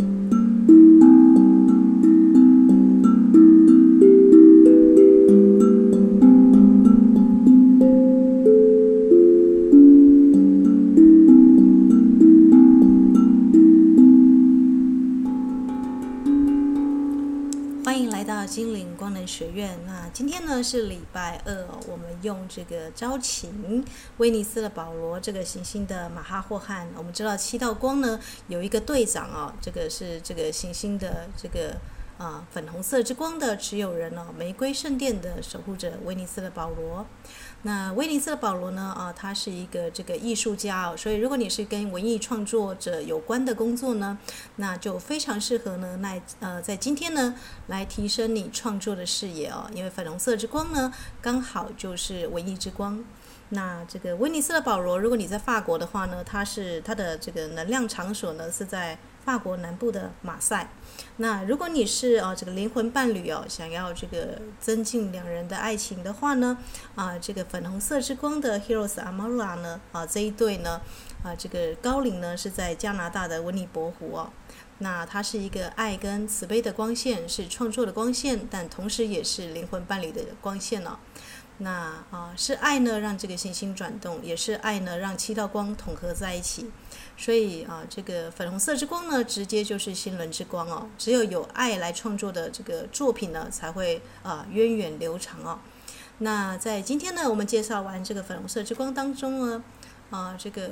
you 是礼拜二，我们用这个招请威尼斯的保罗这个行星的马哈霍汉。我们知道七道光呢有一个队长啊，这个是这个行星的这个啊粉红色之光的持有人哦，玫瑰圣殿的守护者威尼斯的保罗。那威尼斯的保罗呢？啊，他是一个这个艺术家哦，所以如果你是跟文艺创作者有关的工作呢，那就非常适合呢，来呃，在今天呢，来提升你创作的视野哦，因为粉红色之光呢，刚好就是文艺之光。那这个威尼斯的保罗，如果你在法国的话呢，他是他的这个能量场所呢是在法国南部的马赛。那如果你是啊这个灵魂伴侣哦，想要这个增进两人的爱情的话呢，啊这个粉红色之光的 Heroes Amara 呢啊这一对呢啊这个高灵呢是在加拿大的温尼伯湖哦，那它是一个爱跟慈悲的光线，是创作的光线，但同时也是灵魂伴侣的光线哦。那啊是爱呢让这个行星转动，也是爱呢让七道光统合在一起。所以啊，这个粉红色之光呢，直接就是心轮之光哦。只有有爱来创作的这个作品呢，才会啊源远流长哦。那在今天呢，我们介绍完这个粉红色之光当中呢，啊，这个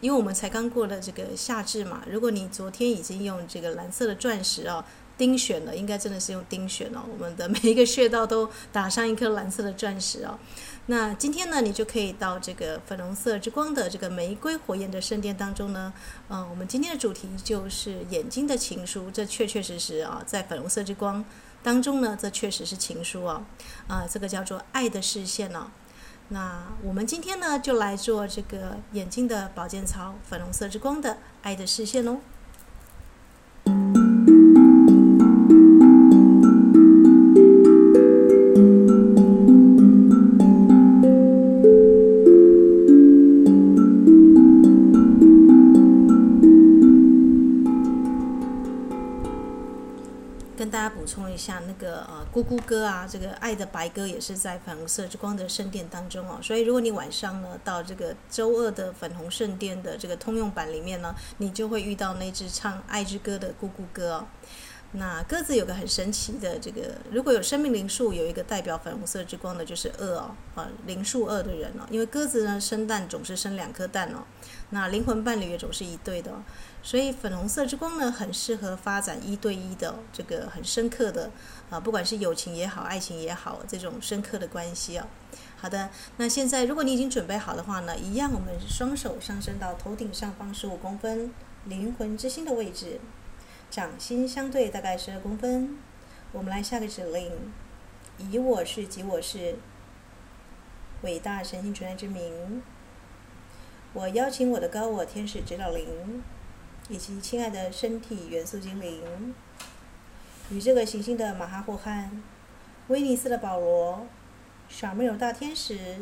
因为我们才刚过了这个夏至嘛，如果你昨天已经用这个蓝色的钻石哦。丁选了，应该真的是用丁选哦。我们的每一个穴道都打上一颗蓝色的钻石哦。那今天呢，你就可以到这个粉红色之光的这个玫瑰火焰的圣殿当中呢。嗯，我们今天的主题就是眼睛的情书。这确确实实啊，在粉红色之光当中呢，这确实是情书啊。啊，这个叫做爱的视线哦。那我们今天呢，就来做这个眼睛的保健操，粉红色之光的爱的视线哦。跟大家补充一下那个呃咕咕歌啊，这个爱的白鸽也是在粉红色之光的圣殿当中哦，所以如果你晚上呢到这个周二的粉红圣殿的这个通用版里面呢，你就会遇到那只唱爱之歌的咕咕歌哦。那鸽子有个很神奇的这个，如果有生命灵数有一个代表粉红色之光的，就是二哦，啊灵数二的人哦，因为鸽子呢生蛋总是生两颗蛋哦，那灵魂伴侣也总是一对的哦，所以粉红色之光呢很适合发展一对一的这个很深刻的啊，不管是友情也好，爱情也好，这种深刻的关系哦。好的，那现在如果你已经准备好的话呢，一样我们双手上升到头顶上方十五公分，灵魂之心的位置。掌心相对大概十二公分，我们来下个指令：以我是及我是伟大神性存在之名，我邀请我的高我天使指导灵以及亲爱的身体元素精灵，与这个行星的马哈霍汉、威尼斯的保罗、小梅尔大天使，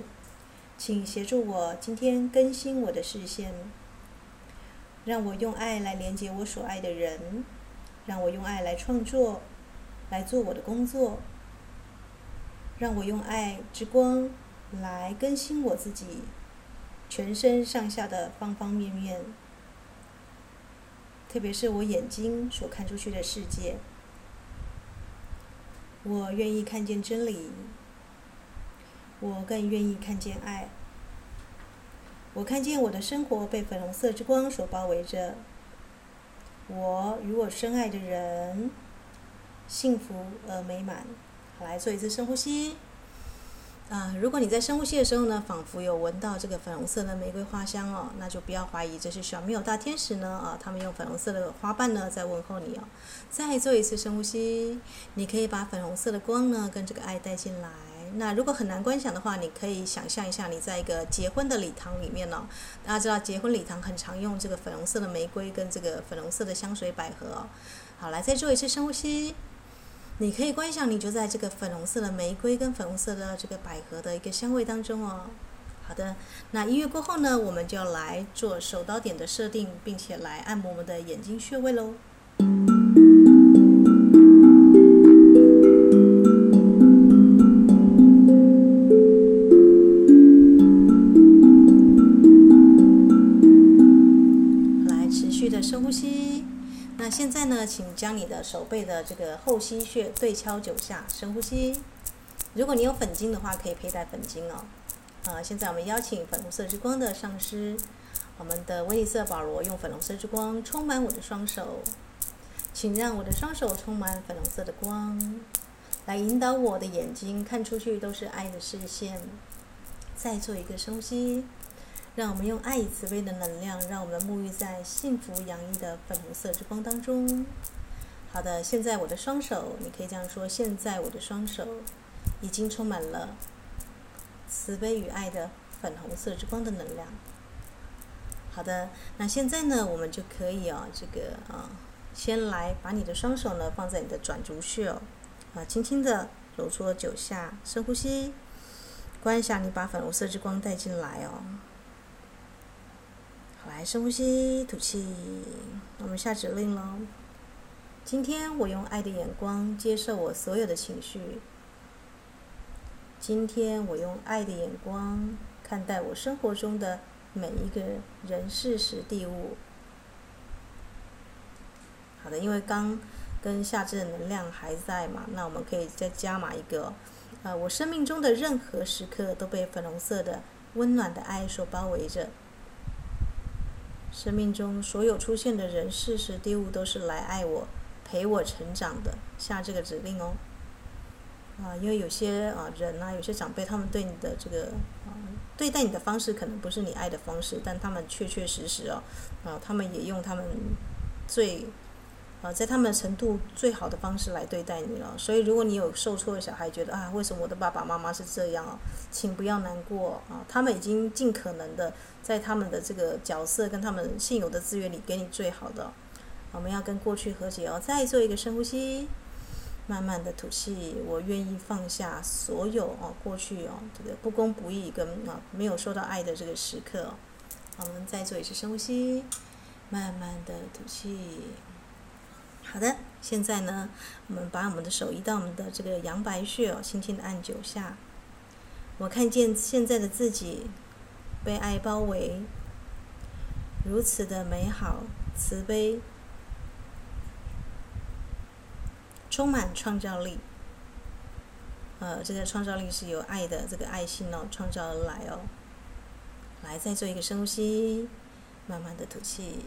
请协助我今天更新我的视线，让我用爱来连接我所爱的人。让我用爱来创作，来做我的工作。让我用爱之光来更新我自己，全身上下的方方面面，特别是我眼睛所看出去的世界。我愿意看见真理，我更愿意看见爱。我看见我的生活被粉红色之光所包围着。我与我深爱的人，幸福而美满。好，来做一次深呼吸。啊，如果你在深呼吸的时候呢，仿佛有闻到这个粉红色的玫瑰花香哦，那就不要怀疑这是小米友大天使呢啊，他们用粉红色的花瓣呢在问候你哦。再做一次深呼吸，你可以把粉红色的光呢跟这个爱带进来。那如果很难观想的话，你可以想象一下，你在一个结婚的礼堂里面、哦。大家知道结婚礼堂很常用这个粉红色的玫瑰跟这个粉红色的香水百合哦。好，来再做一次深呼吸。你可以观想你就在这个粉红色的玫瑰跟粉红色的这个百合的一个香味当中哦。好的，那音乐过后呢，我们就要来做手刀点的设定，并且来按摩我们的眼睛穴位喽。将你的手背的这个后溪穴对敲九下，深呼吸。如果你有粉晶的话，可以佩戴粉晶哦。啊，现在我们邀请粉红色之光的上师，我们的威尼斯保罗用粉红色之光充满我的双手，请让我的双手充满粉红色的光，来引导我的眼睛看出去都是爱的视线。再做一个深呼吸。让我们用爱与慈悲的能量，让我们沐浴在幸福洋溢的粉红色之光当中。好的，现在我的双手，你可以这样说：现在我的双手已经充满了慈悲与爱的粉红色之光的能量。好的，那现在呢，我们就可以啊，这个啊，先来把你的双手呢放在你的转足穴哦，啊，轻轻的揉搓九下，深呼吸，观想你把粉红色之光带进来哦。来，深呼吸，吐气。我们下指令喽。今天我用爱的眼光接受我所有的情绪。今天我用爱的眼光看待我生活中的每一个人、事、时、地、物。好的，因为刚跟夏至的能量还在嘛，那我们可以再加码一个。呃，我生命中的任何时刻都被粉红色的温暖的爱所包围着。生命中所有出现的人、事、时、地、物，都是来爱我、陪我成长的。下这个指令哦。啊，因为有些啊人啊，有些长辈，他们对你的这个啊对待你的方式，可能不是你爱的方式，但他们确确实实哦，啊，他们也用他们最。啊，在他们程度最好的方式来对待你了，所以如果你有受挫的小孩，觉得啊，为什么我的爸爸妈妈是这样啊？请不要难过啊，他们已经尽可能的在他们的这个角色跟他们现有的资源里给你最好的。我们要跟过去和解哦，再做一个深呼吸，慢慢的吐气。我愿意放下所有哦过去哦这个不公不义跟啊没有受到爱的这个时刻。我们再做一次深呼吸，慢慢的吐气。好的，现在呢，我们把我们的手移到我们的这个阳白穴哦，轻轻的按九下。我看见现在的自己被爱包围，如此的美好、慈悲，充满创造力。呃，这个创造力是由爱的这个爱心哦创造而来哦。来，再做一个深呼吸，慢慢的吐气。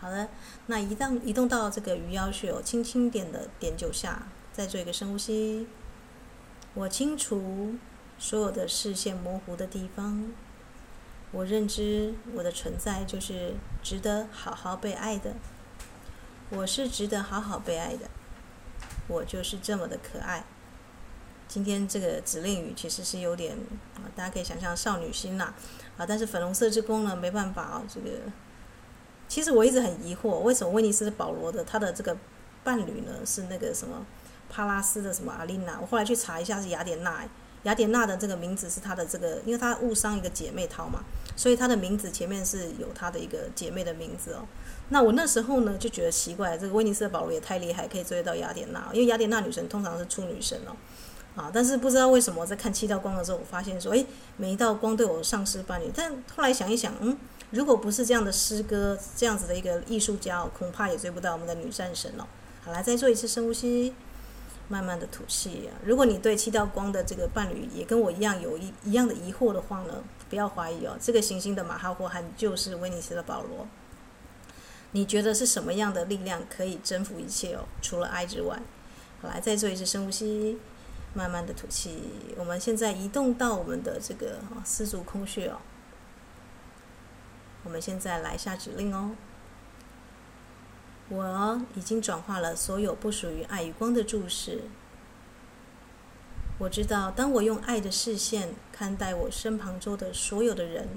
好的，那移动移动到这个鱼腰穴哦，轻轻点的点九下，再做一个深呼吸。我清除所有的视线模糊的地方，我认知我的存在就是值得好好被爱的，我是值得好好被爱的，我就是这么的可爱。今天这个指令语其实是有点啊，大家可以想象少女心啦啊，但是粉红色之光呢，没办法啊，这个。其实我一直很疑惑，为什么威尼斯的保罗的他的这个伴侣呢是那个什么帕拉斯的什么阿丽娜？我后来去查一下是雅典娜，雅典娜的这个名字是她的这个，因为她误伤一个姐妹淘嘛，所以她的名字前面是有她的一个姐妹的名字哦。那我那时候呢就觉得奇怪，这个威尼斯的保罗也太厉害，可以追得到雅典娜，因为雅典娜女神通常是处女神哦，啊，但是不知道为什么在看七道光的时候，我发现说，诶，每一道光都有上师伴侣，但后来想一想，嗯。如果不是这样的诗歌，这样子的一个艺术家哦，恐怕也追不到我们的女战神哦。好，来再做一次深呼吸，慢慢的吐气。如果你对七道光的这个伴侣也跟我一样有一一样的疑惑的话呢，不要怀疑哦，这个行星的马哈霍汉就是威尼斯的保罗。你觉得是什么样的力量可以征服一切哦？除了爱之外，来再做一次深呼吸，慢慢的吐气。我们现在移动到我们的这个啊丝竹空穴哦。我们现在来下指令哦。我已经转化了所有不属于爱与光的注视。我知道，当我用爱的视线看待我身旁周的所有的人，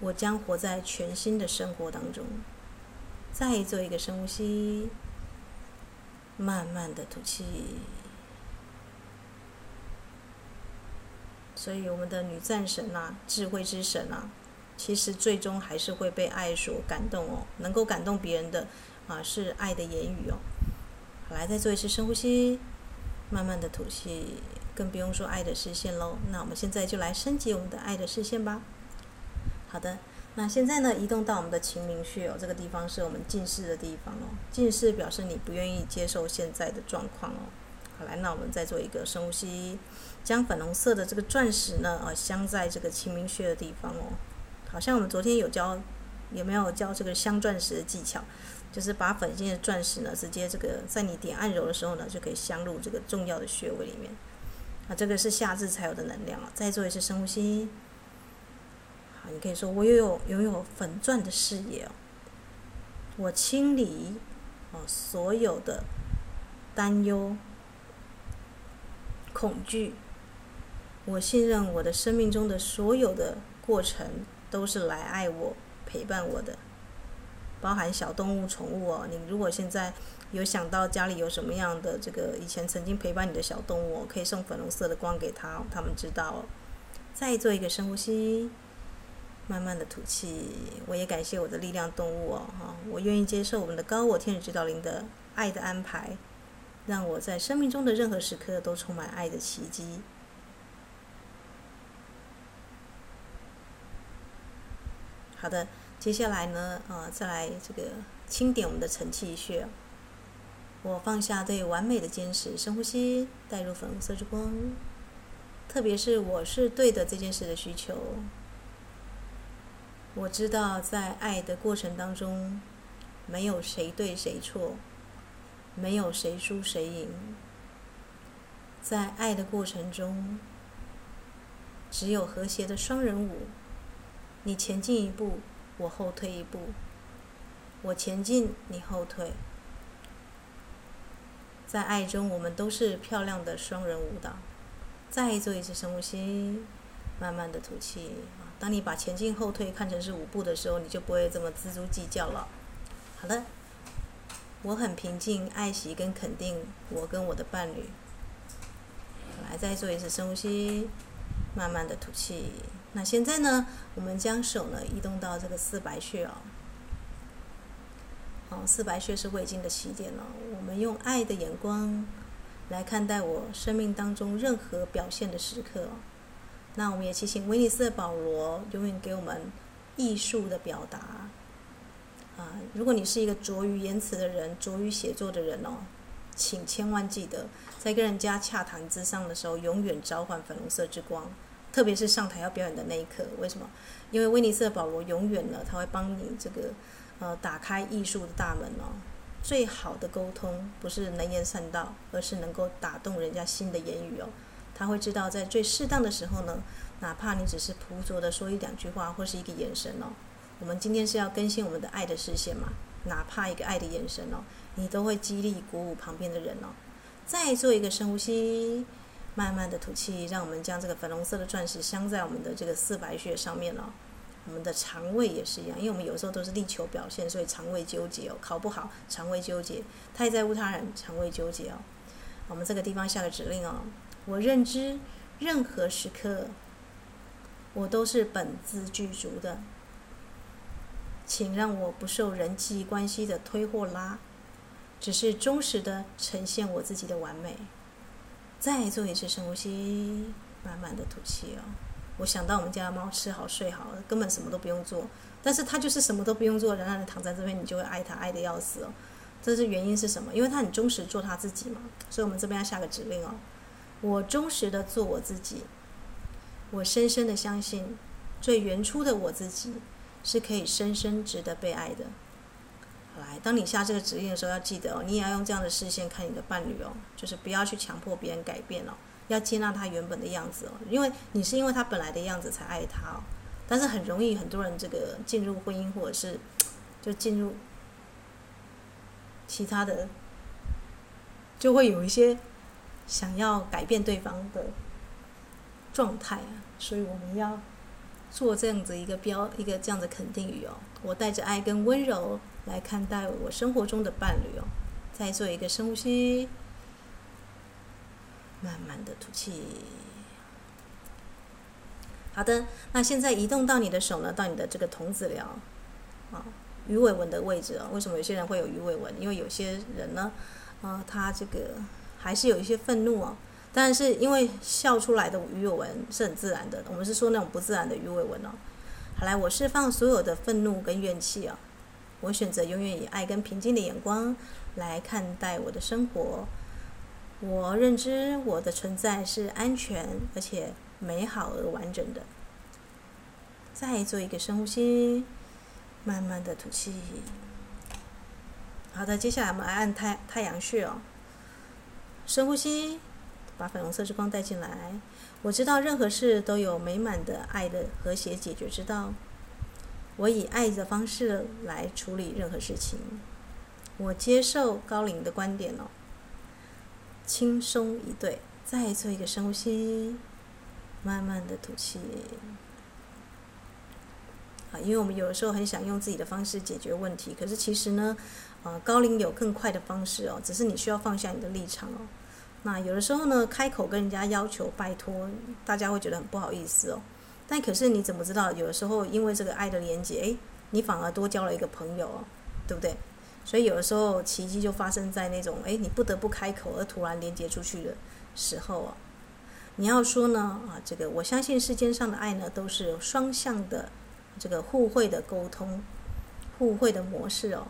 我将活在全新的生活当中。再做一个深呼吸，慢慢的吐气。所以，我们的女战神啊，智慧之神啊。其实最终还是会被爱所感动哦，能够感动别人的，啊，是爱的言语哦。好，来，再做一次深呼吸，慢慢的吐气，更不用说爱的视线喽。那我们现在就来升级我们的爱的视线吧。好的，那现在呢，移动到我们的晴明穴哦，这个地方是我们近视的地方哦。近视表示你不愿意接受现在的状况哦。好，来，那我们再做一个深呼吸，将粉红色的这个钻石呢，啊，镶在这个晴明穴的地方哦。好像我们昨天有教，有没有教这个镶钻石的技巧？就是把粉晶的钻石呢，直接这个在你点按揉的时候呢，就可以镶入这个重要的穴位里面。啊，这个是夏至才有的能量啊！再做一次深呼吸。你可以说我拥有拥有粉钻的视野哦。我清理哦所有的担忧、恐惧。我信任我的生命中的所有的过程都是来爱我、陪伴我的。包含小动物、宠物哦。你如果现在有想到家里有什么样的这个以前曾经陪伴你的小动物，可以送粉红色的光给他，他们知道。再做一个深呼吸，慢慢的吐气。我也感谢我的力量动物哦，哈，我愿意接受我们的高我天使指导灵的爱的安排，让我在生命中的任何时刻都充满爱的奇迹。好的。接下来呢，啊，再来这个清点我们的承泣穴。我放下对完美的坚持，深呼吸，带入粉红色之光。特别是我是对的这件事的需求。我知道在爱的过程当中，没有谁对谁错，没有谁输谁赢。在爱的过程中，只有和谐的双人舞。你前进一步。我后退一步，我前进，你后退。在爱中，我们都是漂亮的双人舞蹈。再做一次深呼吸，慢慢的吐气。当你把前进后退看成是舞步的时候，你就不会这么锱铢计较了。好的，我很平静、爱惜跟肯定我跟我的伴侣。来，再做一次深呼吸，慢慢的吐气。那现在呢，我们将手呢移动到这个四白穴哦。哦，四白穴是胃经的起点了。我们用爱的眼光来看待我生命当中任何表现的时刻。那我们也祈请威尼斯的保罗永远给我们艺术的表达。啊，如果你是一个拙于言辞的人，拙于写作的人哦，请千万记得，在跟人家洽谈之上的时候，永远召唤粉红色之光。特别是上台要表演的那一刻，为什么？因为威尼斯的保罗永远呢，他会帮你这个呃打开艺术的大门哦。最好的沟通不是能言善道，而是能够打动人家心的言语哦。他会知道在最适当的时候呢，哪怕你只是朴拙的说一两句话或是一个眼神哦。我们今天是要更新我们的爱的视线嘛，哪怕一个爱的眼神哦，你都会激励鼓舞旁边的人哦。再做一个深呼吸。慢慢的吐气，让我们将这个粉红色的钻石镶在我们的这个四白穴上面哦。我们的肠胃也是一样，因为我们有时候都是力求表现，所以肠胃纠结哦，考不好肠胃纠结，太在乎他人肠胃纠结哦。我们这个地方下个指令哦，我认知任何时刻我都是本自具足的，请让我不受人际关系的推或拉，只是忠实的呈现我自己的完美。再做一次深呼吸，慢慢的吐气哦。我想到我们家的猫吃好睡好，根本什么都不用做，但是它就是什么都不用做，然后躺在这边，你就会爱它爱得要死哦。这是原因是什么？因为它很忠实做它自己嘛。所以我们这边要下个指令哦。我忠实的做我自己，我深深的相信，最原初的我自己是可以深深值得被爱的。来，当你下这个指令的时候，要记得哦，你也要用这样的视线看你的伴侣哦，就是不要去强迫别人改变哦，要接纳他原本的样子哦，因为你是因为他本来的样子才爱他哦。但是很容易很多人这个进入婚姻或者是就进入其他的，就会有一些想要改变对方的状态啊，所以我们要做这样子一个标一个这样的肯定语哦，我带着爱跟温柔。来看待我生活中的伴侣哦，再做一个深呼吸，慢慢的吐气。好的，那现在移动到你的手呢，到你的这个童子疗，啊，鱼尾纹的位置啊。为什么有些人会有鱼尾纹？因为有些人呢，啊，他这个还是有一些愤怒哦。但是因为笑出来的鱼尾纹是很自然的，我们是说那种不自然的鱼尾纹哦。好来，我释放所有的愤怒跟怨气啊，我选择永远以爱跟平静的眼光来看待我的生活。我认知我的存在是安全而且美好而完整的。再做一个深呼吸，慢慢的吐气。好的，接下来我们来按太太阳穴哦，深呼吸。把粉红色之光带进来，我知道任何事都有美满的爱的和谐解决之道。我以爱的方式来处理任何事情。我接受高龄的观点哦，轻松以对。再做一个深呼吸，慢慢的吐气。啊，因为我们有的时候很想用自己的方式解决问题，可是其实呢，啊，高龄有更快的方式哦，只是你需要放下你的立场哦。那有的时候呢，开口跟人家要求拜托，大家会觉得很不好意思哦。但可是你怎么知道？有的时候因为这个爱的连接，诶，你反而多交了一个朋友哦，对不对？所以有的时候奇迹就发生在那种，诶，你不得不开口而突然连接出去的时候啊。你要说呢，啊，这个我相信世间上的爱呢，都是双向的，这个互惠的沟通，互惠的模式哦。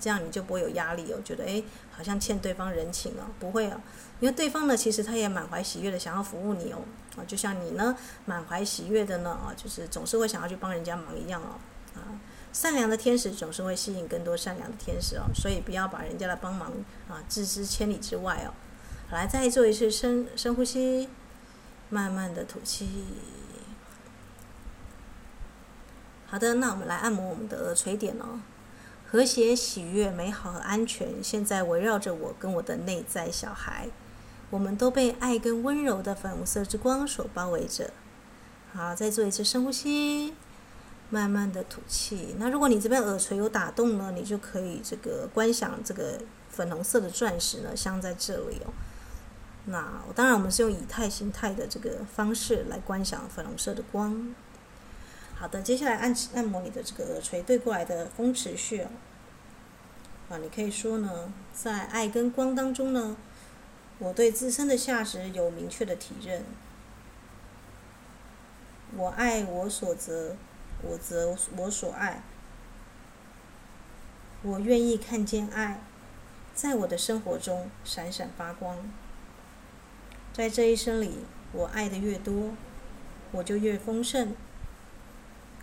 这样你就不会有压力哦，觉得诶，好像欠对方人情哦，不会啊，因为对方呢，其实他也满怀喜悦的想要服务你哦，啊，就像你呢，满怀喜悦的呢，啊，就是总是会想要去帮人家忙一样哦，啊，善良的天使总是会吸引更多善良的天使哦，所以不要把人家的帮忙啊置之千里之外哦。来，再做一次深深呼吸，慢慢的吐气。好的，那我们来按摩我们的耳垂点哦。和谐、喜悦、美好和安全，现在围绕着我跟我的内在小孩，我们都被爱跟温柔的粉红色之光所包围着。好，再做一次深呼吸，慢慢的吐气。那如果你这边耳垂有打动呢，你就可以这个观想这个粉红色的钻石呢镶在这里哦。那当然，我们是用以太形态的这个方式来观想粉红色的光。好的，接下来按按摩你的这个耳垂对过来的风池穴啊，你可以说呢，在爱跟光当中呢，我对自身的价值有明确的体认。我爱我所择，我择我所爱。我愿意看见爱，在我的生活中闪闪发光。在这一生里，我爱的越多，我就越丰盛。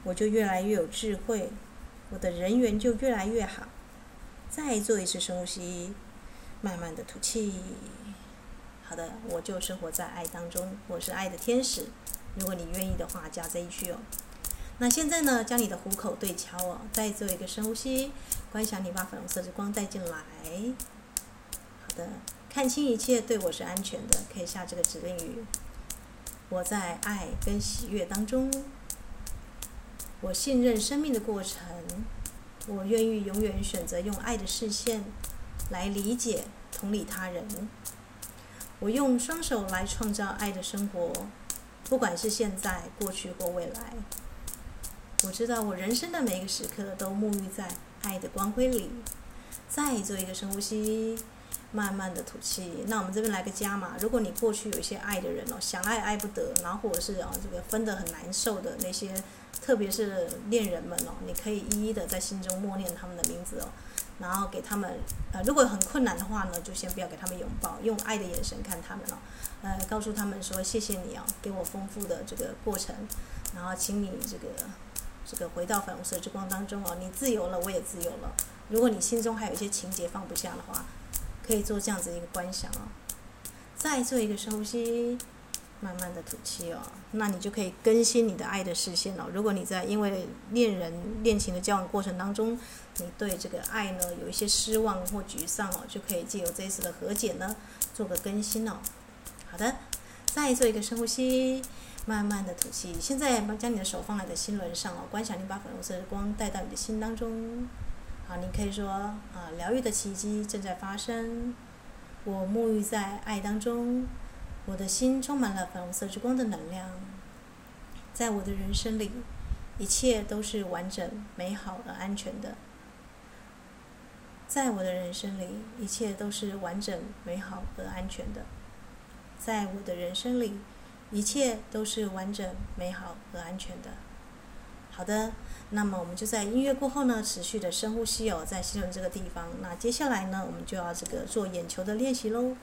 我就越来越有智慧，我的人缘就越来越好。再做一次深呼吸，慢慢的吐气。好的，我就生活在爱当中，我是爱的天使。如果你愿意的话，加这一句哦。那现在呢，将你的虎口对敲哦，再做一个深呼吸，观想你把粉红色之光带进来。好的，看清一切，对我是安全的，可以下这个指令语。我在爱跟喜悦当中。我信任生命的过程，我愿意永远选择用爱的视线来理解、同理他人。我用双手来创造爱的生活，不管是现在、过去或未来。我知道我人生的每一个时刻都沐浴在爱的光辉里。再做一个深呼吸，慢慢的吐气。那我们这边来个加码，如果你过去有一些爱的人哦，想爱爱不得，然后或者是啊这个分得很难受的那些。特别是恋人们哦，你可以一一的在心中默念他们的名字哦，然后给他们呃，如果很困难的话呢，就先不要给他们拥抱，用爱的眼神看他们哦，呃，告诉他们说谢谢你哦，给我丰富的这个过程，然后请你这个这个回到粉红色之光当中哦，你自由了，我也自由了。如果你心中还有一些情节放不下的话，可以做这样子一个观想哦，再做一个深呼吸。慢慢的吐气哦，那你就可以更新你的爱的视线哦。如果你在因为恋人恋情的交往过程当中，你对这个爱呢有一些失望或沮丧哦，就可以借由这一次的和解呢，做个更新哦。好的，再做一个深呼吸，慢慢的吐气。现在把将你的手放在你的心轮上哦，观想你把粉红色的光带到你的心当中。好，你可以说啊，疗愈的奇迹正在发生，我沐浴在爱当中。我的心充满了粉红色之光的能量，在我的人生里，一切都是完整、美好而安全的。在我的人生里，一切都是完整、美好和安全的。在我的人生里，一切都是完整、美好和安全的。好的，那么我们就在音乐过后呢，持续的深呼吸哦，在心轮这个地方。那接下来呢，我们就要这个做眼球的练习喽。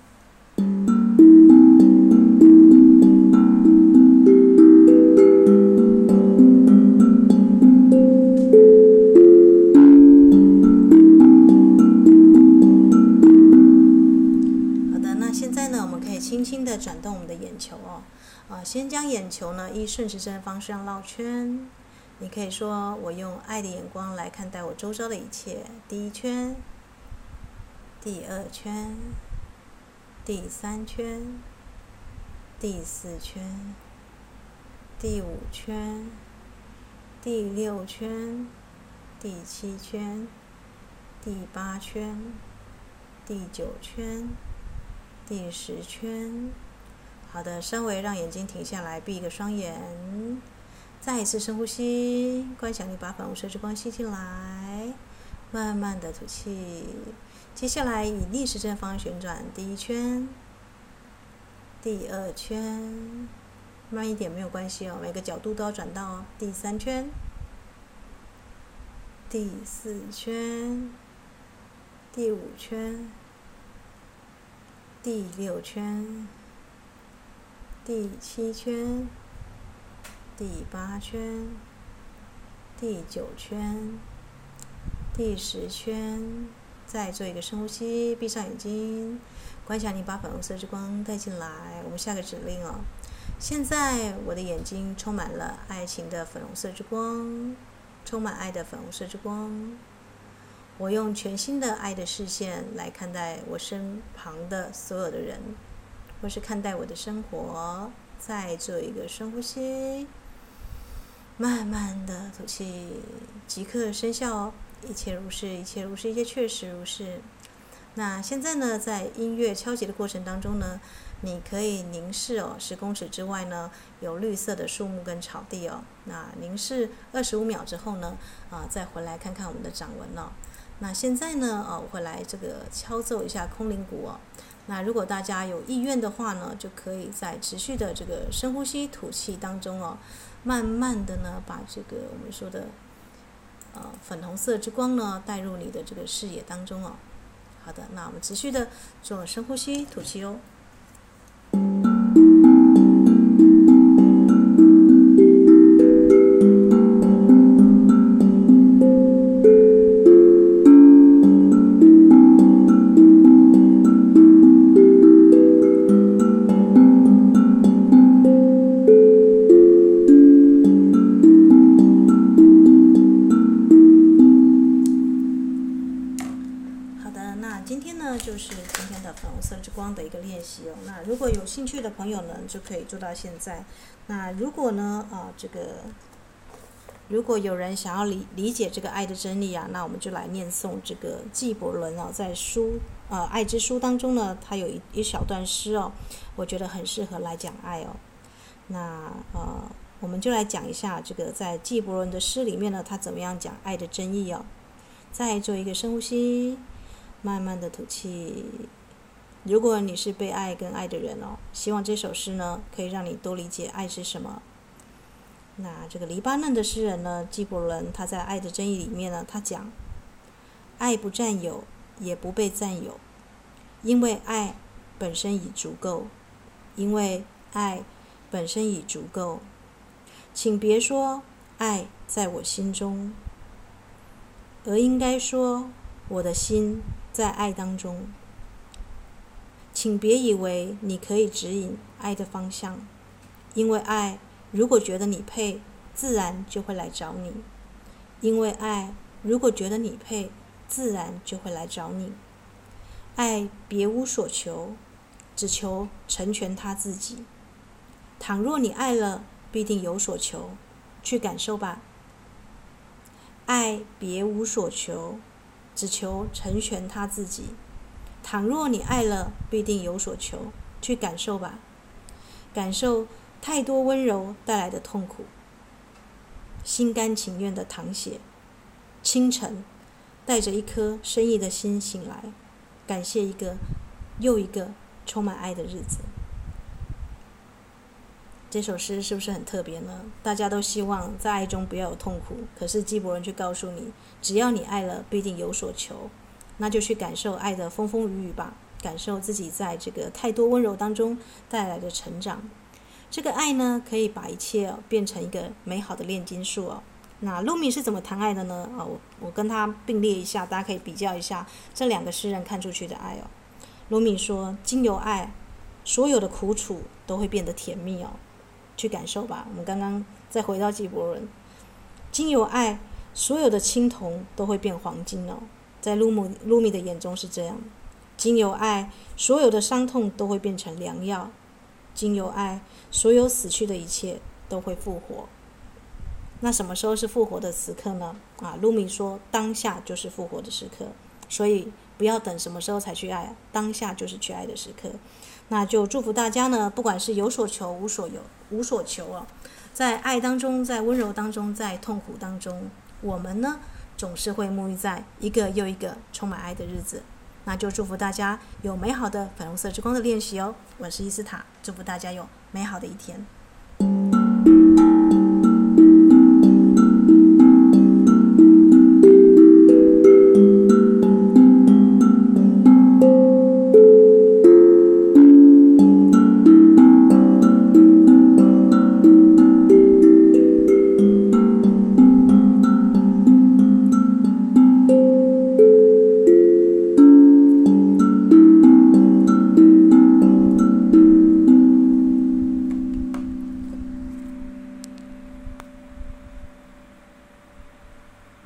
先将眼球呢，依顺时针的方向绕圈。你可以说：“我用爱的眼光来看待我周遭的一切。”第一圈，第二圈，第三圈，第四圈，第五圈，第六圈，第七圈，第八圈，第九圈，第十圈。好的，稍微让眼睛停下来，闭一个双眼。再一次深呼吸，观想你把粉红色之光吸进来，慢慢的吐气。接下来以逆时针方向旋转，第一圈，第二圈，慢一点没有关系哦，每个角度都要转到哦。第三圈，第四圈，第五圈，第六圈，第七圈。第八圈，第九圈，第十圈，再做一个深呼吸，闭上眼睛，观想你把粉红色之光带进来。我们下个指令哦。现在我的眼睛充满了爱情的粉红色之光，充满爱的粉红色之光。我用全新的爱的视线来看待我身旁的所有的人，或是看待我的生活。再做一个深呼吸。慢慢的吐气，即刻生效哦！一切如是，一切如是，一切确实如是。那现在呢，在音乐敲击的过程当中呢，你可以凝视哦，十公尺之外呢，有绿色的树木跟草地哦。那凝视二十五秒之后呢，啊，再回来看看我们的掌纹哦。那现在呢，啊，我会来这个敲奏一下空灵鼓哦。那如果大家有意愿的话呢，就可以在持续的这个深呼吸、吐气当中哦。慢慢的呢，把这个我们说的，呃，粉红色之光呢，带入你的这个视野当中哦。好的，那我们持续的做深呼吸、吐气哦。做到现在。那如果呢，啊，这个如果有人想要理理解这个爱的真理啊，那我们就来念诵这个纪伯伦哦，在书呃《爱之书》当中呢，他有一一小段诗哦，我觉得很适合来讲爱哦。那呃，我们就来讲一下这个在纪伯伦的诗里面呢，他怎么样讲爱的真义哦。再做一个深呼吸，慢慢的吐气。如果你是被爱跟爱的人哦，希望这首诗呢可以让你多理解爱是什么。那这个黎巴嫩的诗人呢，纪伯伦，他在《爱的真义》里面呢，他讲：爱不占有，也不被占有，因为爱本身已足够，因为爱本身已足够。请别说爱在我心中，而应该说我的心在爱当中。请别以为你可以指引爱的方向，因为爱如果觉得你配，自然就会来找你；因为爱如果觉得你配，自然就会来找你。爱别无所求，只求成全他自己。倘若你爱了，必定有所求，去感受吧。爱别无所求，只求成全他自己。倘若你爱了，必定有所求，去感受吧，感受太多温柔带来的痛苦，心甘情愿的淌血，清晨，带着一颗深意的心醒来，感谢一个又一个充满爱的日子。这首诗是不是很特别呢？大家都希望在爱中不要有痛苦，可是纪伯伦却告诉你，只要你爱了，必定有所求。那就去感受爱的风风雨雨吧，感受自己在这个太多温柔当中带来的成长。这个爱呢，可以把一切变成一个美好的炼金术哦。那卢米是怎么谈爱的呢？啊，我我跟他并列一下，大家可以比较一下这两个诗人看出去的爱哦。卢米说：“经由爱，所有的苦楚都会变得甜蜜哦。”去感受吧。我们刚刚再回到纪伯伦，经由爱，所有的青铜都会变黄金哦。在鲁姆卢米的眼中是这样，经由爱，所有的伤痛都会变成良药；经由爱，所有死去的一切都会复活。那什么时候是复活的时刻呢？啊，卢米说，当下就是复活的时刻。所以不要等什么时候才去爱，当下就是去爱的时刻。那就祝福大家呢，不管是有所求无所有无所求啊，在爱当中，在温柔当中，在痛苦当中，我们呢总是会沐浴在一个又一个充满爱的日子。那就祝福大家有美好的粉红色之光的练习哦。我是伊斯塔，祝福大家有美好的一天。